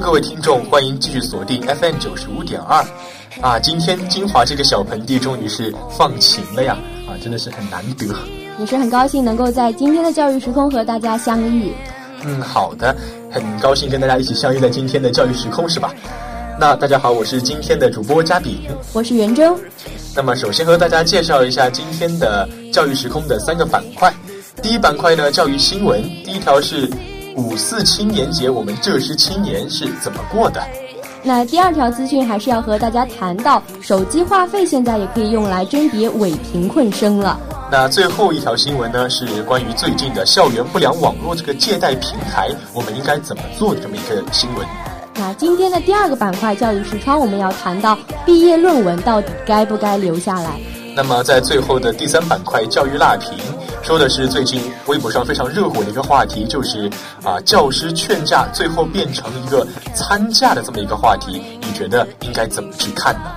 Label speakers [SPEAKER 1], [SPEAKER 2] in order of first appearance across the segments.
[SPEAKER 1] 各位听众，欢迎继续锁定 FM 九十五点二。啊，今天金华这个小盆地终于是放晴了呀！啊，真的是很难得。
[SPEAKER 2] 也是很高兴能够在今天的教育时空和大家相遇。
[SPEAKER 1] 嗯，好的，很高兴跟大家一起相遇在今天的教育时空，是吧？那大家好，我是今天的主播嘉炳，
[SPEAKER 2] 我是袁征。
[SPEAKER 1] 那么首先和大家介绍一下今天的教育时空的三个板块。第一板块呢，教育新闻，第一条是。五四青年节，我们浙师青年是怎么过的？
[SPEAKER 2] 那第二条资讯还是要和大家谈到，手机话费现在也可以用来甄别伪贫困生了。
[SPEAKER 1] 那最后一条新闻呢，是关于最近的校园不良网络这个借贷平台，我们应该怎么做的这么一个新闻。
[SPEAKER 2] 那今天的第二个板块教育视窗，我们要谈到毕业论文到底该不该留下来。
[SPEAKER 1] 那么在最后的第三板块教育辣评。说的是最近微博上非常热火的一个话题，就是啊，教师劝架最后变成一个参架的这么一个话题，你觉得应该怎么去看呢？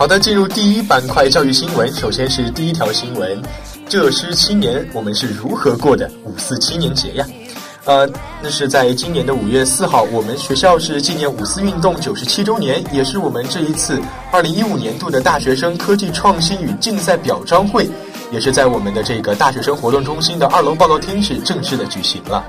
[SPEAKER 1] 好的，进入第一板块教育新闻。首先是第一条新闻：浙师青年我们是如何过的五四青年节呀？呃，那是在今年的五月四号，我们学校是纪念五四运动九十七周年，也是我们这一次二零一五年度的大学生科技创新与竞赛表彰会，也是在我们的这个大学生活动中心的二楼报告厅是正式的举行了。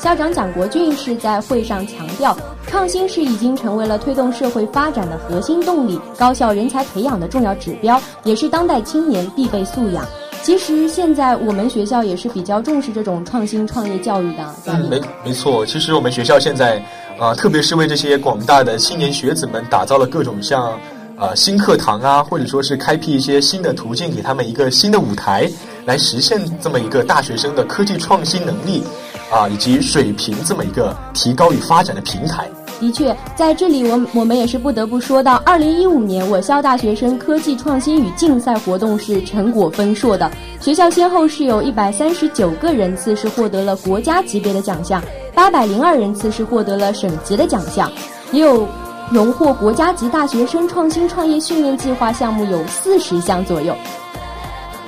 [SPEAKER 2] 校长蒋国俊是在会上强调，创新是已经成为了推动社会发展的核心动力，高校人才培养的重要指标，也是当代青年必备素养。其实现在我们学校也是比较重视这种创新创业教育的。
[SPEAKER 1] 嗯，没没错。其实我们学校现在，啊，特别是为这些广大的青年学子们打造了各种像，啊，新课堂啊，或者说是开辟一些新的途径，给他们一个新的舞台，来实现这么一个大学生的科技创新能力。啊，以及水平这么一个提高与发展的平台。
[SPEAKER 2] 的确，在这里，我我们也是不得不说到，二零一五年我校大学生科技创新与竞赛活动是成果丰硕的。学校先后是有一百三十九个人次是获得了国家级别的奖项，八百零二人次是获得了省级的奖项，也有荣获国家级大学生创新创业训练计划项目有四十项左右。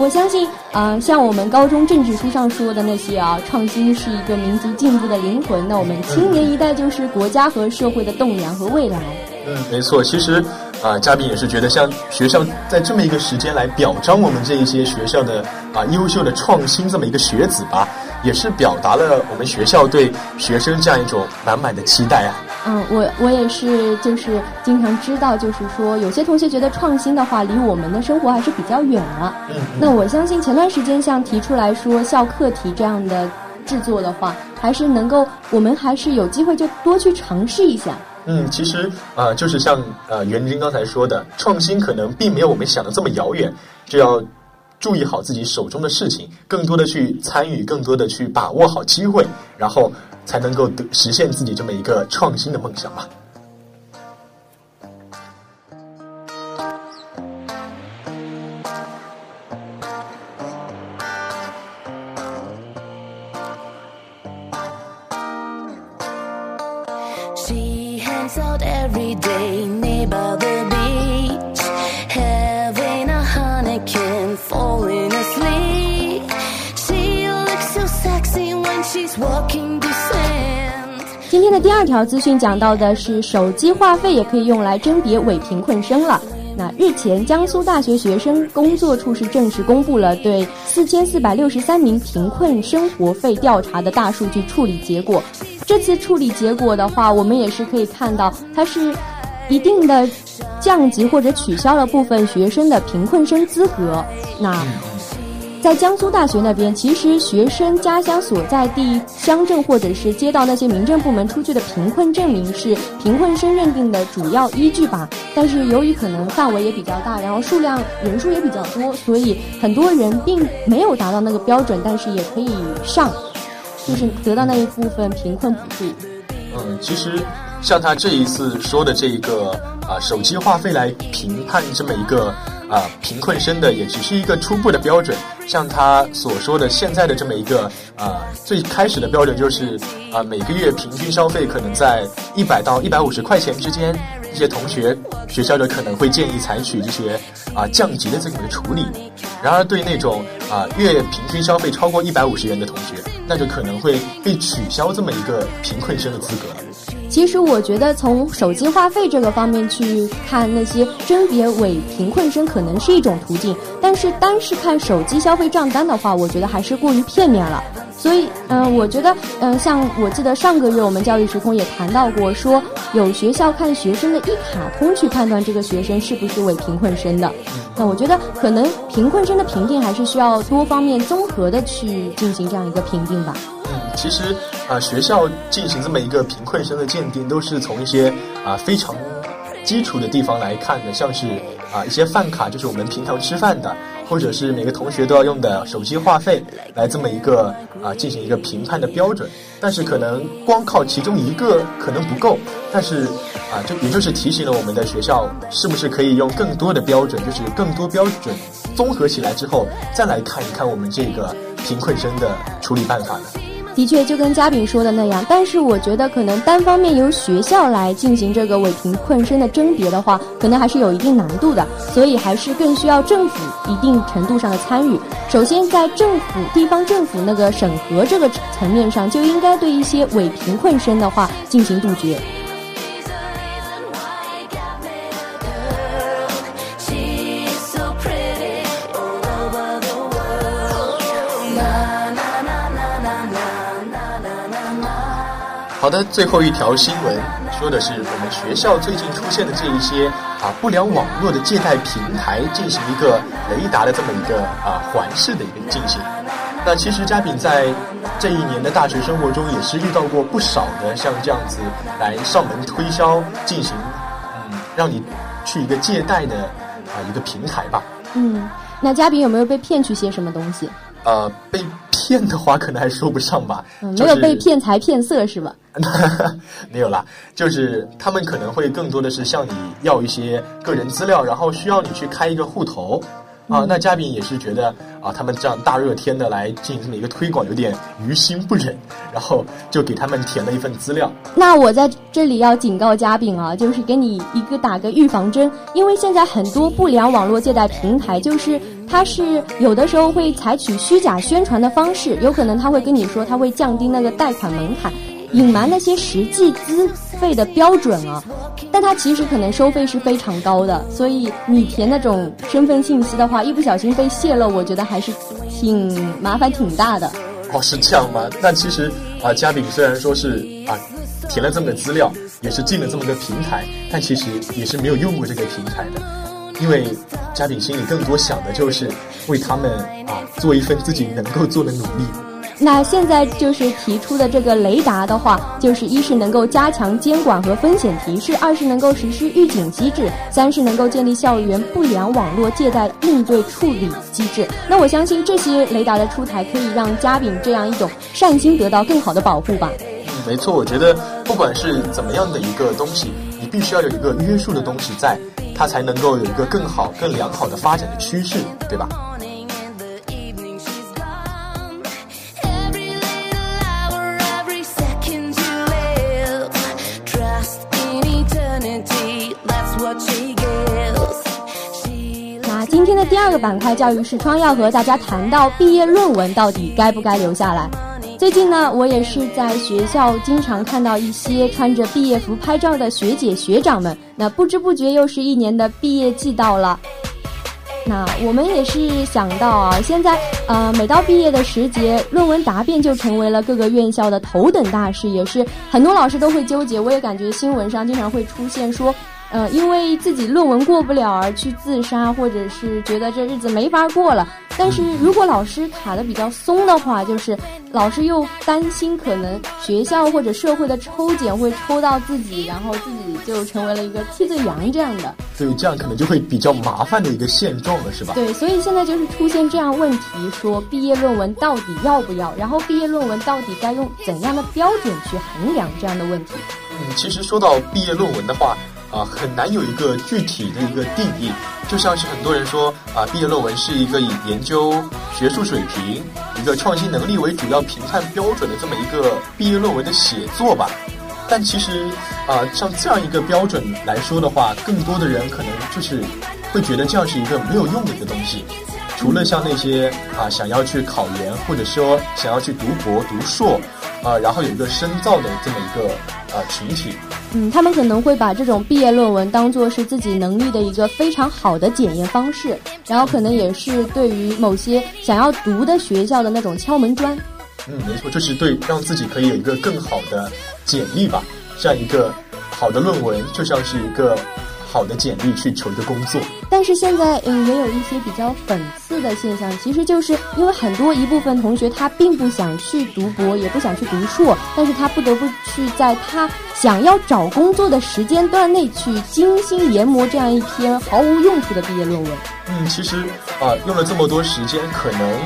[SPEAKER 2] 我相信，啊，像我们高中政治书上说的那些啊，创新是一个民族进步的灵魂。那我们青年一代就是国家和社会的栋梁和未来。
[SPEAKER 1] 嗯，没错。其实，啊，嘉宾也是觉得，像学校在这么一个时间来表彰我们这一些学校的啊优秀的创新这么一个学子吧，也是表达了我们学校对学生这样一种满满的期待啊。
[SPEAKER 2] 嗯，我我也是，就是经常知道，就是说有些同学觉得创新的话，离我们的生活还是比较远了。
[SPEAKER 1] 嗯，
[SPEAKER 2] 那我相信前段时间像提出来说校课题这样的制作的话，还是能够，我们还是有机会就多去尝试一下。
[SPEAKER 1] 嗯，其实啊，就是像呃袁军刚才说的，创新可能并没有我们想的这么遥远，就要注意好自己手中的事情，更多的去参与，更多的去把握好机会，然后。才能够得实现自己这么一个创新的梦想吧。
[SPEAKER 2] 第二条资讯讲到的是，手机话费也可以用来甄别伪贫困生了。那日前，江苏大学学生工作处是正式公布了对四千四百六十三名贫困生活费调查的大数据处理结果。这次处理结果的话，我们也是可以看到，它是一定的降级或者取消了部分学生的贫困生资格。那。在江苏大学那边，其实学生家乡所在地乡镇或者是街道那些民政部门出具的贫困证明是贫困生认定的主要依据吧。但是由于可能范围也比较大，然后数量人数也比较多，所以很多人并没有达到那个标准，但是也可以上，就是得到那一部分贫困补助。
[SPEAKER 1] 嗯，其实像他这一次说的这一个啊手机话费来评判这么一个。啊，贫困生的也只是一个初步的标准，像他所说的现在的这么一个啊，最开始的标准就是啊，每个月平均消费可能在一百到一百五十块钱之间。一些同学学校的可能会建议采取这些啊降级的这么一个处理。然而对那种啊月平均消费超过一百五十元的同学，那就可能会被取消这么一个贫困生的资格。
[SPEAKER 2] 其实我觉得，从手机话费这个方面去看，那些甄别伪贫困生可能是一种途径，但是单是看手机消费账单的话，我觉得还是过于片面了。所以，嗯，我觉得，嗯，像我记得上个月我们教育时空也谈到过，说有学校看学生的一卡通去判断这个学生是不是伪贫困生的。那我觉得，可能贫困生的评定还是需要多方面综合的去进行这样一个评定吧。
[SPEAKER 1] 其实啊，学校进行这么一个贫困生的鉴定，都是从一些啊非常基础的地方来看的，像是啊一些饭卡，就是我们平常吃饭的。或者是每个同学都要用的手机话费来这么一个啊进行一个评判的标准，但是可能光靠其中一个可能不够，但是啊就也就是提醒了我们的学校是不是可以用更多的标准，就是更多标准综合起来之后再来看一看我们这个贫困生的处理办法呢？
[SPEAKER 2] 的确，就跟嘉宾说的那样，但是我觉得可能单方面由学校来进行这个伪贫困生的甄别的话，可能还是有一定难度的，所以还是更需要政府一定程度上的参与。首先，在政府、地方政府那个审核这个层面上，就应该对一些伪贫困生的话进行杜绝。
[SPEAKER 1] 的，最后一条新闻说的是我们学校最近出现的这一些啊不良网络的借贷平台进行一个雷达的这么一个啊环视的一个进行。那其实嘉宾在这一年的大学生活中也是遇到过不少的像这样子来上门推销进行嗯让你去一个借贷的啊一个平台吧。
[SPEAKER 2] 嗯，那嘉宾有没有被骗去些什么东西？
[SPEAKER 1] 呃，被骗的话可能还说不上吧，
[SPEAKER 2] 没有被骗财骗色是吧？
[SPEAKER 1] 没有啦，就是他们可能会更多的是向你要一些个人资料，然后需要你去开一个户头。啊，那嘉宾也是觉得啊，他们这样大热天的来进行这么一个推广，有点于心不忍，然后就给他们填了一份资料。
[SPEAKER 2] 那我在这里要警告嘉宾啊，就是给你一个打个预防针，因为现在很多不良网络借贷平台，就是它是有的时候会采取虚假宣传的方式，有可能他会跟你说他会降低那个贷款门槛。隐瞒那些实际资费的标准啊，但他其实可能收费是非常高的，所以你填那种身份信息的话，一不小心被泄露，我觉得还是挺麻烦挺大的。
[SPEAKER 1] 哦，是这样吗？那其实啊，嘉宾虽然说是啊填了这么个资料，也是进了这么个平台，但其实也是没有用过这个平台的，因为嘉宾心里更多想的就是为他们啊做一份自己能够做的努力。
[SPEAKER 2] 那现在就是提出的这个雷达的话，就是一是能够加强监管和风险提示，二是能够实施预警机制，三是能够建立校园不良网络借贷应对处理机制。那我相信这些雷达的出台，可以让嘉宾这样一种善心得到更好的保护吧。
[SPEAKER 1] 嗯，没错，我觉得不管是怎么样的一个东西，你必须要有一个约束的东西在，它才能够有一个更好、更良好的发展的趋势，对吧？
[SPEAKER 2] 那今天的第二个板块教育视窗要和大家谈到毕业论文到底该不该留下来。最近呢，我也是在学校经常看到一些穿着毕业服拍照的学姐学长们，那不知不觉又是一年的毕业季到了。那我们也是想到啊，现在呃，每到毕业的时节，论文答辩就成为了各个院校的头等大事，也是很多老师都会纠结。我也感觉新闻上经常会出现说。呃，因为自己论文过不了而去自杀，或者是觉得这日子没法过了。但是如果老师卡的比较松的话，就是老师又担心可能学校或者社会的抽检会抽到自己，然后自己就成为了一个替罪羊这样的。
[SPEAKER 1] 对，这样可能就会比较麻烦的一个现状了，是吧？
[SPEAKER 2] 对，所以现在就是出现这样问题，说毕业论文到底要不要，然后毕业论文到底该用怎样的标准去衡量这样的问题。
[SPEAKER 1] 嗯，其实说到毕业论文的话。啊，很难有一个具体的一个定义，就像是很多人说啊，毕业论文是一个以研究学术水平、一个创新能力为主要评判标准的这么一个毕业论文的写作吧。但其实啊，像这样一个标准来说的话，更多的人可能就是会觉得这样是一个没有用的一个东西。除了像那些啊想要去考研，或者说想要去读博、读硕，啊，然后有一个深造的这么一个呃群体。
[SPEAKER 2] 嗯，他们可能会把这种毕业论文当做是自己能力的一个非常好的检验方式，然后可能也是对于某些想要读的学校的那种敲门砖。
[SPEAKER 1] 嗯，没错，就是对让自己可以有一个更好的简历吧。这样一个好的论文，就像是一个。好的简历去求一个工作，
[SPEAKER 2] 但是现在嗯也有一些比较讽刺的现象，其实就是因为很多一部分同学他并不想去读博，也不想去读硕，但是他不得不去在他想要找工作的时间段内去精心研磨这样一篇毫无用处的毕业论文。
[SPEAKER 1] 嗯，其实啊用了这么多时间，可能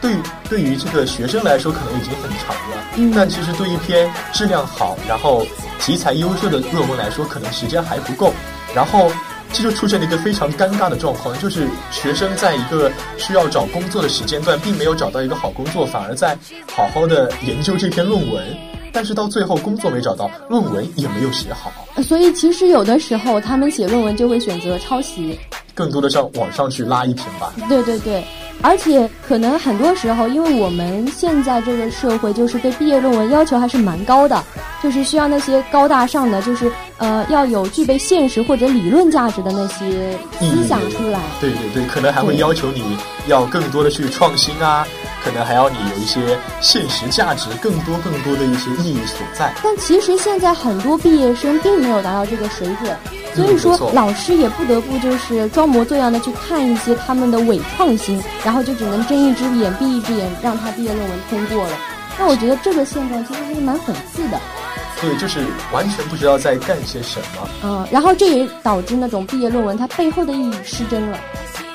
[SPEAKER 1] 对对于这个学生来说可能已经很长了，嗯，但其实对一篇质量好，然后题材优秀的论文来说，可能时间还不够。然后，这就出现了一个非常尴尬的状况，就是学生在一个需要找工作的时间段，并没有找到一个好工作，反而在好好的研究这篇论文，但是到最后工作没找到，论文也没有写好。
[SPEAKER 2] 所以其实有的时候他们写论文就会选择抄袭，
[SPEAKER 1] 更多的上网上去拉一瓶吧。
[SPEAKER 2] 对对对。而且可能很多时候，因为我们现在这个社会就是对毕业论文要求还是蛮高的，就是需要那些高大上的，就是呃要有具备现实或者理论价值的那些思想出来。
[SPEAKER 1] 对对对，可能还会要求你要更多的去创新啊，可能还要你有一些现实价值，更多更多的一些意义所在。
[SPEAKER 2] 但其实现在很多毕业生并没有达到这个水准。所以说，老师也不得不就是装模作样的去看一些他们的伪创新，然后就只能睁一只眼闭一只眼，让他毕业论文通过了。那我觉得这个现状其实还是蛮讽刺的。
[SPEAKER 1] 对，就是完全不知道在干些什么。
[SPEAKER 2] 嗯，然后这也导致那种毕业论文它背后的意义失真了。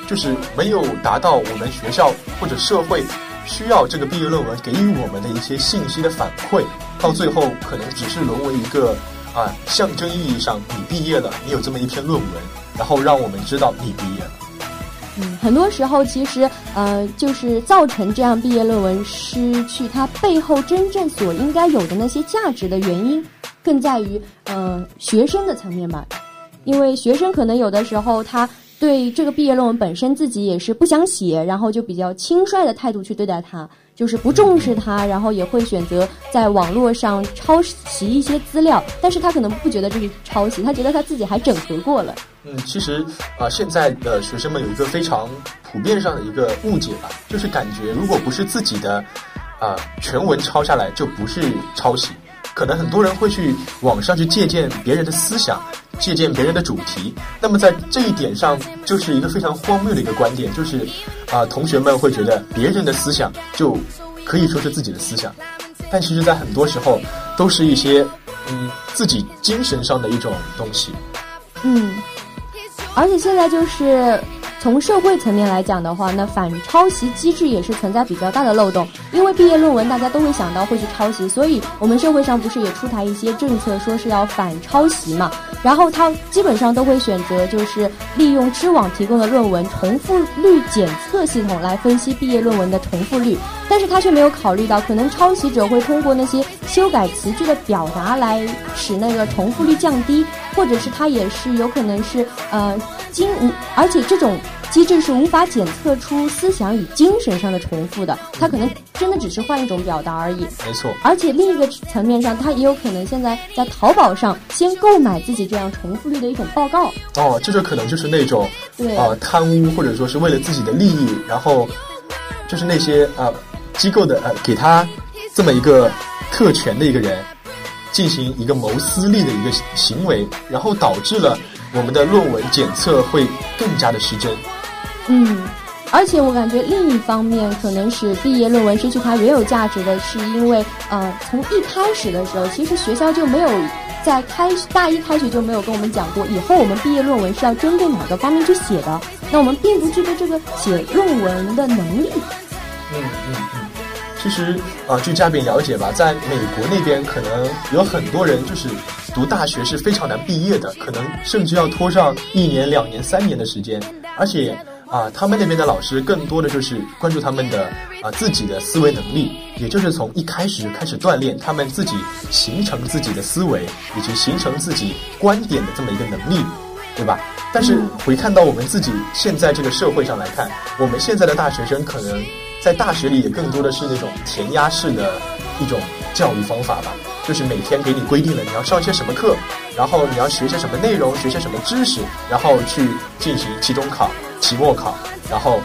[SPEAKER 1] 就是没有达到我们学校或者社会需要这个毕业论文给予我们的一些信息的反馈，到最后可能只是沦为一个。啊，象征意义上，你毕业了，你有这么一篇论文，然后让我们知道你毕业了。
[SPEAKER 2] 嗯，很多时候其实，呃，就是造成这样毕业论文失去它背后真正所应该有的那些价值的原因，更在于，呃，学生的层面吧。因为学生可能有的时候他对这个毕业论文本身自己也是不想写，然后就比较轻率的态度去对待它。就是不重视它，然后也会选择在网络上抄袭一些资料，但是他可能不觉得这是抄袭，他觉得他自己还整合过了。
[SPEAKER 1] 嗯，其实啊，现在的学生们有一个非常普遍上的一个误解吧，就是感觉如果不是自己的啊全文抄下来，就不是抄袭。可能很多人会去网上去借鉴别人的思想，借鉴别人的主题。那么在这一点上，就是一个非常荒谬的一个观点，就是啊，同学们会觉得别人的思想就可以说是自己的思想，但其实，在很多时候都是一些嗯自己精神上的一种东西。
[SPEAKER 2] 嗯，而且现在就是。从社会层面来讲的话，那反抄袭机制也是存在比较大的漏洞。因为毕业论文大家都会想到会去抄袭，所以我们社会上不是也出台一些政策，说是要反抄袭嘛？然后他基本上都会选择就是利用知网提供的论文重复率检测系统来分析毕业论文的重复率，但是他却没有考虑到可能抄袭者会通过那些修改词句的表达来使那个重复率降低，或者是他也是有可能是呃经，而且这种。机制是无法检测出思想与精神上的重复的，它可能真的只是换一种表达而已。
[SPEAKER 1] 没错。
[SPEAKER 2] 而且另一个层面上，它也有可能现在在淘宝上先购买自己这样重复率的一种报告。
[SPEAKER 1] 哦，这就可能就是那种啊贪污或者说是为了自己的利益，然后就是那些呃机构的呃给他这么一个特权的一个人。进行一个谋私利的一个行为，然后导致了我们的论文检测会更加的失真。
[SPEAKER 2] 嗯，而且我感觉另一方面，可能使毕业论文失去它原有价值的是，因为呃，从一开始的时候，其实学校就没有在开大一开学就没有跟我们讲过，以后我们毕业论文是要针对哪个方面去写的。那我们并不具备这个写论文的能力。
[SPEAKER 1] 嗯嗯嗯。其实啊，据嘉宾了解吧，在美国那边可能有很多人就是读大学是非常难毕业的，可能甚至要拖上一年、两年、三年的时间。而且啊，他们那边的老师更多的就是关注他们的啊自己的思维能力，也就是从一开始就开始锻炼他们自己形成自己的思维以及形成自己观点的这么一个能力，对吧？但是回看到我们自己现在这个社会上来看，我们现在的大学生可能。在大学里也更多的是那种填鸭式的一种教育方法吧，就是每天给你规定了你要上些什么课，然后你要学些什么内容，学些什么知识，然后去进行期中考、期末考，然后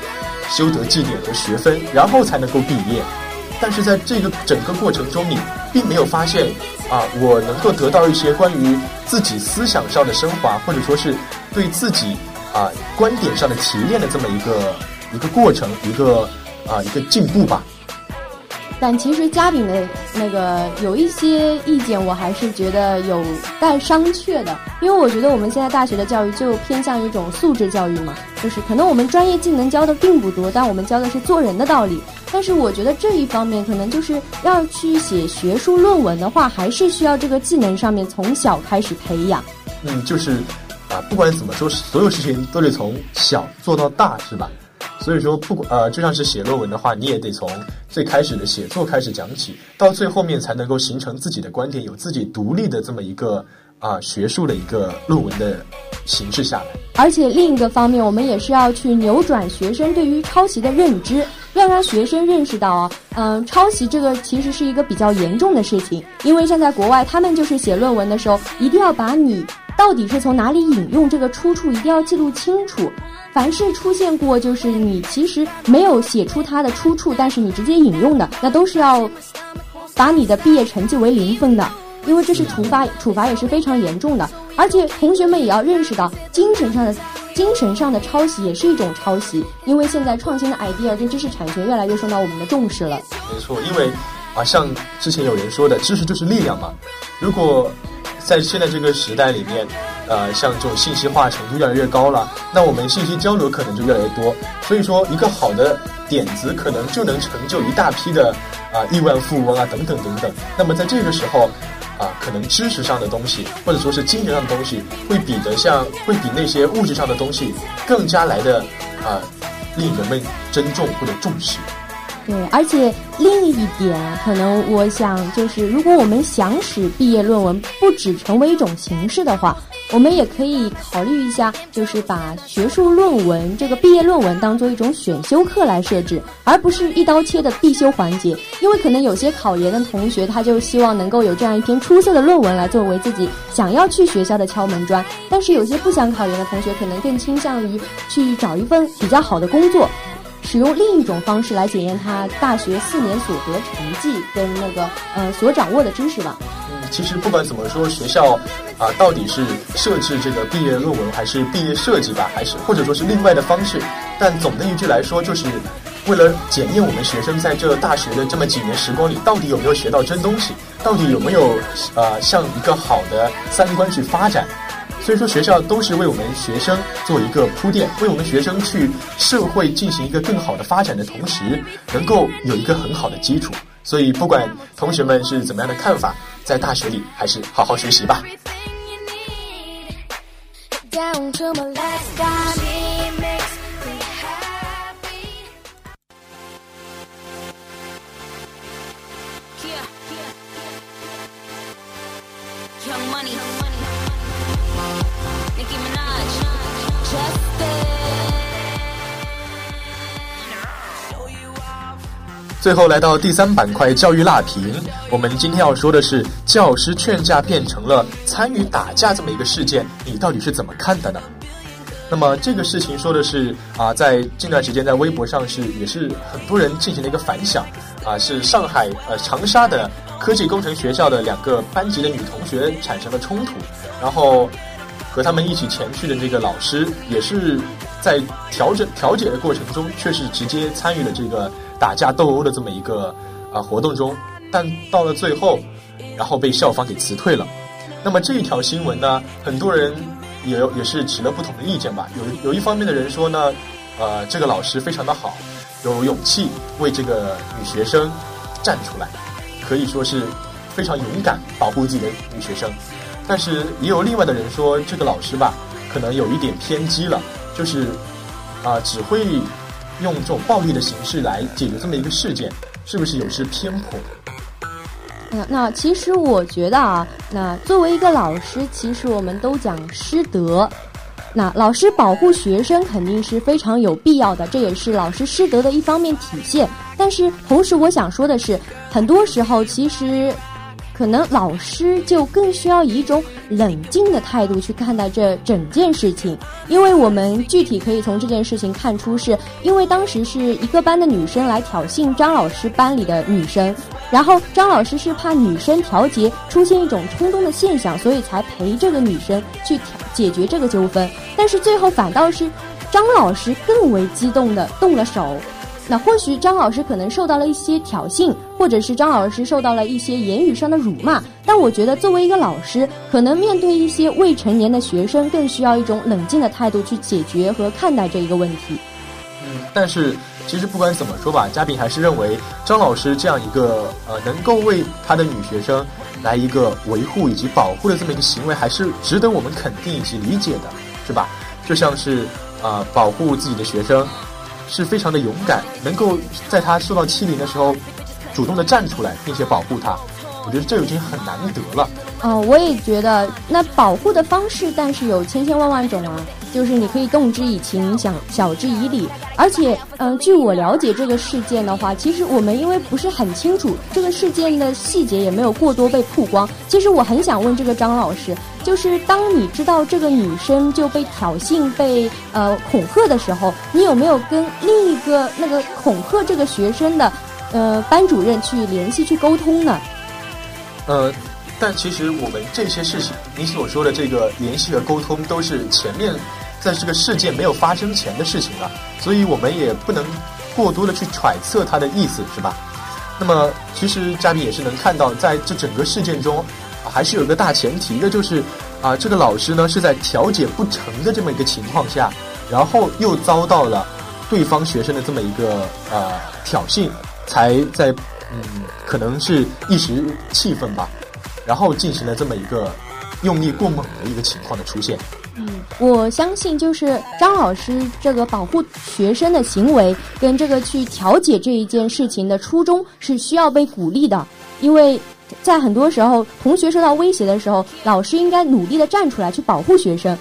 [SPEAKER 1] 修得绩点和学分，然后才能够毕业。但是在这个整个过程中，你并没有发现啊，我能够得到一些关于自己思想上的升华，或者说是对自己啊观点上的提炼的这么一个一个过程，一个。啊，一个进步吧。
[SPEAKER 2] 但其实嘉宾的那个有一些意见，我还是觉得有待商榷的。因为我觉得我们现在大学的教育就偏向一种素质教育嘛，就是可能我们专业技能教的并不多，但我们教的是做人的道理。但是我觉得这一方面可能就是要去写学术论文的话，还是需要这个技能上面从小开始培养。
[SPEAKER 1] 嗯，就是啊，不管怎么说，所有事情都得从小做到大，是吧？所以说，不管呃，就像是写论文的话，你也得从最开始的写作开始讲起，到最后面才能够形成自己的观点，有自己独立的这么一个啊学术的一个论文的形式下来。
[SPEAKER 2] 而且另一个方面，我们也是要去扭转学生对于抄袭的认知，要让学生认识到啊，嗯，抄袭这个其实是一个比较严重的事情，因为像在国外，他们就是写论文的时候，一定要把你到底是从哪里引用这个出处，一定要记录清楚。凡是出现过，就是你其实没有写出它的出处，但是你直接引用的，那都是要把你的毕业成绩为零分的，因为这是处罚，处罚也是非常严重的。而且同学们也要认识到，精神上的精神上的抄袭也是一种抄袭，因为现在创新的 idea 跟知识产权越来越受到我们的重视了。
[SPEAKER 1] 没错，因为啊，像之前有人说的，知识就是力量嘛。如果在现在这个时代里面。呃，像这种信息化程度越来越高了，那我们信息交流可能就越来越多。所以说，一个好的点子可能就能成就一大批的啊亿万富翁啊等等等等。那么在这个时候，啊，可能知识上的东西或者说是精神上的东西，会比得像会比那些物质上的东西更加来的啊令人们珍重或者重视。
[SPEAKER 2] 对，而且另一点，可能我想就是，如果我们想使毕业论文不只成为一种形式的话。我们也可以考虑一下，就是把学术论文这个毕业论文当做一种选修课来设置，而不是一刀切的必修环节。因为可能有些考研的同学，他就希望能够有这样一篇出色的论文来作为自己想要去学校的敲门砖。但是有些不想考研的同学，可能更倾向于去找一份比较好的工作，使用另一种方式来检验他大学四年所得成绩跟那个呃所掌握的知识吧。
[SPEAKER 1] 嗯其实不管怎么说，学校啊，到底是设置这个毕业论文，还是毕业设计吧，还是或者说是另外的方式，但总的一句来说，就是为了检验我们学生在这大学的这么几年时光里，到底有没有学到真东西，到底有没有呃向一个好的三观去发展。所以说，学校都是为我们学生做一个铺垫，为我们学生去社会进行一个更好的发展的同时，能够有一个很好的基础。所以，不管同学们是怎么样的看法，在大学里还是好好学习吧。最后来到第三板块教育辣评，我们今天要说的是教师劝架变成了参与打架这么一个事件，你到底是怎么看的呢？那么这个事情说的是啊，在近段时间在微博上是也是很多人进行了一个反响啊，是上海呃长沙的科技工程学校的两个班级的女同学产生了冲突，然后和他们一起前去的这个老师也是在调整调解的过程中，却是直接参与了这个打架斗殴的这么一个啊活动中，但到了最后，然后被校方给辞退了。那么这一条新闻呢，很多人。也也是持了不同的意见吧。有有一方面的人说呢，呃，这个老师非常的好，有勇气为这个女学生站出来，可以说是非常勇敢保护自己的女学生。但是也有另外的人说，这个老师吧，可能有一点偏激了，就是啊，只会用这种暴力的形式来解决这么一个事件，是不是有失偏颇？
[SPEAKER 2] 那那其实我觉得啊，那作为一个老师，其实我们都讲师德，那老师保护学生肯定是非常有必要的，这也是老师师德的一方面体现。但是同时，我想说的是，很多时候其实。可能老师就更需要以一种冷静的态度去看待这整件事情，因为我们具体可以从这件事情看出，是因为当时是一个班的女生来挑衅张老师班里的女生，然后张老师是怕女生调节出现一种冲动的现象，所以才陪这个女生去调解决这个纠纷，但是最后反倒是张老师更为激动的动了手。那或许张老师可能受到了一些挑衅，或者是张老师受到了一些言语上的辱骂。但我觉得，作为一个老师，可能面对一些未成年的学生，更需要一种冷静的态度去解决和看待这一个问题。
[SPEAKER 1] 嗯，但是其实不管怎么说吧，嘉宾还是认为张老师这样一个呃能够为他的女学生来一个维护以及保护的这么一个行为，还是值得我们肯定以及理解的，是吧？就像是啊，保护自己的学生。是非常的勇敢，能够在他受到欺凌的时候，主动的站出来，并且保护他，我觉得这已经很难得了。
[SPEAKER 2] 哦，我也觉得，那保护的方式，但是有千千万万种啊。就是你可以动之以情，想晓之以理。而且，嗯，据我了解这个事件的话，其实我们因为不是很清楚这个事件的细节，也没有过多被曝光。其实我很想问这个张老师，就是当你知道这个女生就被挑衅、被呃恐吓的时候，你有没有跟另一个那个恐吓这个学生的呃班主任去联系、去沟通呢？
[SPEAKER 1] 呃。但其实我们这些事情，你所说的这个联系和沟通，都是前面在这个事件没有发生前的事情了，所以我们也不能过多的去揣测他的意思，是吧？那么，其实嘉宾也是能看到，在这整个事件中，还是有一个大前提的，就是啊，这个老师呢是在调解不成的这么一个情况下，然后又遭到了对方学生的这么一个呃挑衅，才在嗯，可能是一时气愤吧。然后进行了这么一个用力过猛的一个情况的出现。
[SPEAKER 2] 嗯，我相信就是张老师这个保护学生的行为，跟这个去调解这一件事情的初衷是需要被鼓励的。因为在很多时候，同学受到威胁的时候，老师应该努力的站出来去保护学生。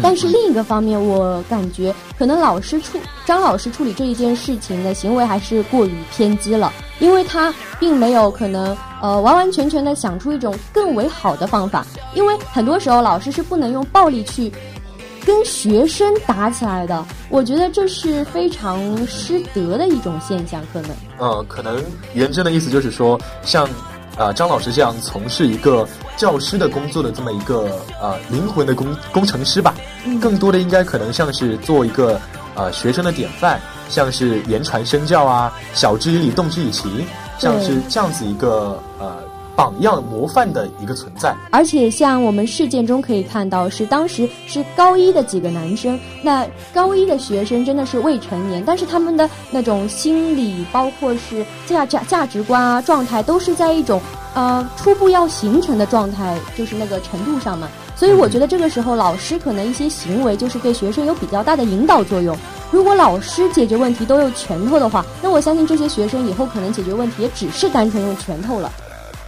[SPEAKER 2] 但是另一个方面，我感觉可能老师处张老师处理这一件事情的行为还是过于偏激了，因为他并没有可能呃完完全全的想出一种更为好的方法，因为很多时候老师是不能用暴力去跟学生打起来的，我觉得这是非常失德的一种现象，可能。
[SPEAKER 1] 呃，可能元真的意思就是说，像。啊，张老师这样从事一个教师的工作的这么一个呃灵魂的工工程师吧，更多的应该可能像是做一个呃学生的典范，像是言传身教啊，晓之以理，动之以情，像是这样子一个呃。榜样模范的一个存在，
[SPEAKER 2] 而且像我们事件中可以看到，是当时是高一的几个男生，那高一的学生真的是未成年，但是他们的那种心理，包括是价价价值观啊状态，都是在一种呃初步要形成的状态，就是那个程度上嘛。所以我觉得这个时候老师可能一些行为就是对学生有比较大的引导作用。如果老师解决问题都用拳头的话，那我相信这些学生以后可能解决问题也只是单纯用拳头了。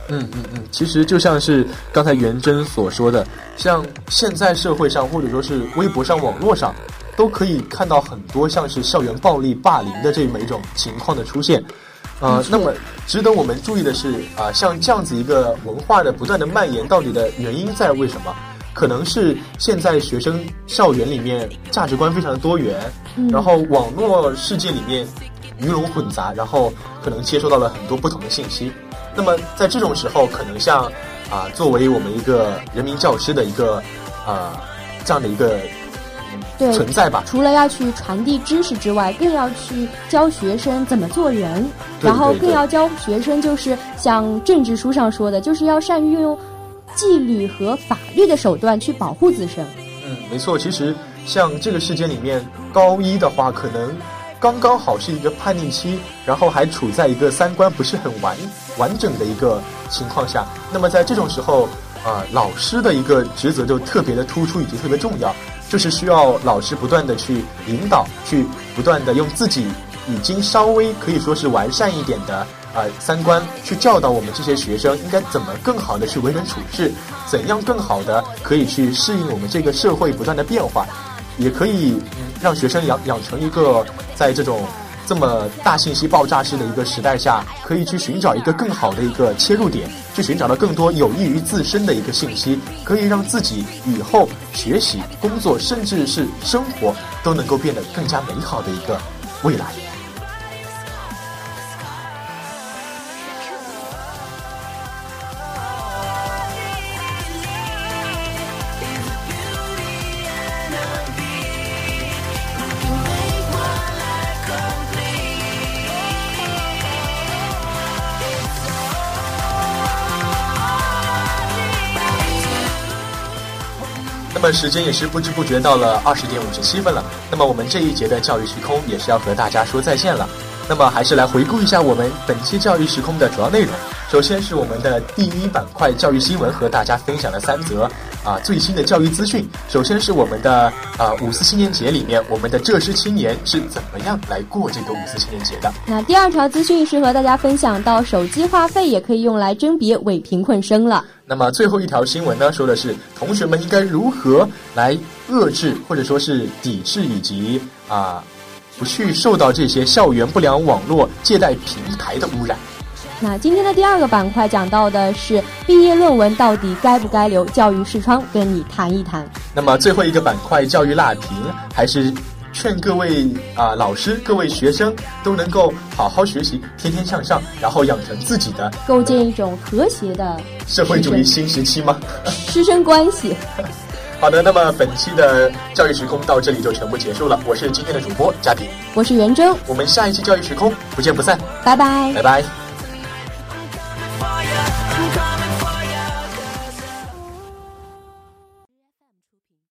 [SPEAKER 1] 嗯嗯嗯，其实就像是刚才元真所说的，像现在社会上或者说是微博上、网络上，都可以看到很多像是校园暴力、霸凌的这么一种情况的出现。呃，那么值得我们注意的是啊，像这样子一个文化的不断的蔓延，到底的原因在为什么？可能是现在学生校园里面价值观非常的多元，然后网络世界里面鱼龙混杂，然后可能接收到了很多不同的信息。那么在这种时候，可能像啊，作为我们一个人民教师的一个啊这样的一个存在吧。
[SPEAKER 2] 除了要去传递知识之外，更要去教学生怎么做人，然后更要教学生就是像政治书上说的，就是要善于运用。纪律和法律的手段去保护自身。
[SPEAKER 1] 嗯，没错。其实像这个事件里面，高一的话，可能刚刚好是一个叛逆期，然后还处在一个三观不是很完完整的一个情况下。那么在这种时候，啊，老师的一个职责就特别的突出以及特别重要，就是需要老师不断的去引导，去不断的用自己已经稍微可以说是完善一点的。呃，三观去教导我们这些学生应该怎么更好的去为人处事，怎样更好的可以去适应我们这个社会不断的变化，也可以让学生养养成一个在这种这么大信息爆炸式的一个时代下，可以去寻找一个更好的一个切入点，去寻找到更多有益于自身的一个信息，可以让自己以后学习、工作，甚至是生活都能够变得更加美好的一个未来。么时间也是不知不觉到了二十点五十七分了。那么我们这一节的教育时空也是要和大家说再见了。那么还是来回顾一下我们本期教育时空的主要内容。首先是我们的第一板块教育新闻，和大家分享了三则啊最新的教育资讯。首先是我们的啊五四青年节里面，我们的浙师青年是怎么样来过这个五四青年节的？
[SPEAKER 2] 那第二条资讯是和大家分享到手机话费也可以用来甄别伪贫困生了。
[SPEAKER 1] 那么最后一条新闻呢，说的是同学们应该如何来遏制或者说是抵制以及啊，不去受到这些校园不良网络借贷平台的污染。
[SPEAKER 2] 那今天的第二个板块讲到的是毕业论文到底该不该留？教育视窗跟你谈一谈。
[SPEAKER 1] 那么最后一个板块教育辣评还是。劝各位啊老师、各位学生都能够好好学习，天天向上，然后养成自己的，
[SPEAKER 2] 构建一种和谐的
[SPEAKER 1] 社会主义新时期吗？
[SPEAKER 2] 师 生关系。
[SPEAKER 1] 好的，那么本期的教育时空到这里就全部结束了。我是今天的主播嘉迪，
[SPEAKER 2] 我是袁征，
[SPEAKER 1] 我们下一期教育时空不见不散，
[SPEAKER 2] 拜拜，
[SPEAKER 1] 拜拜。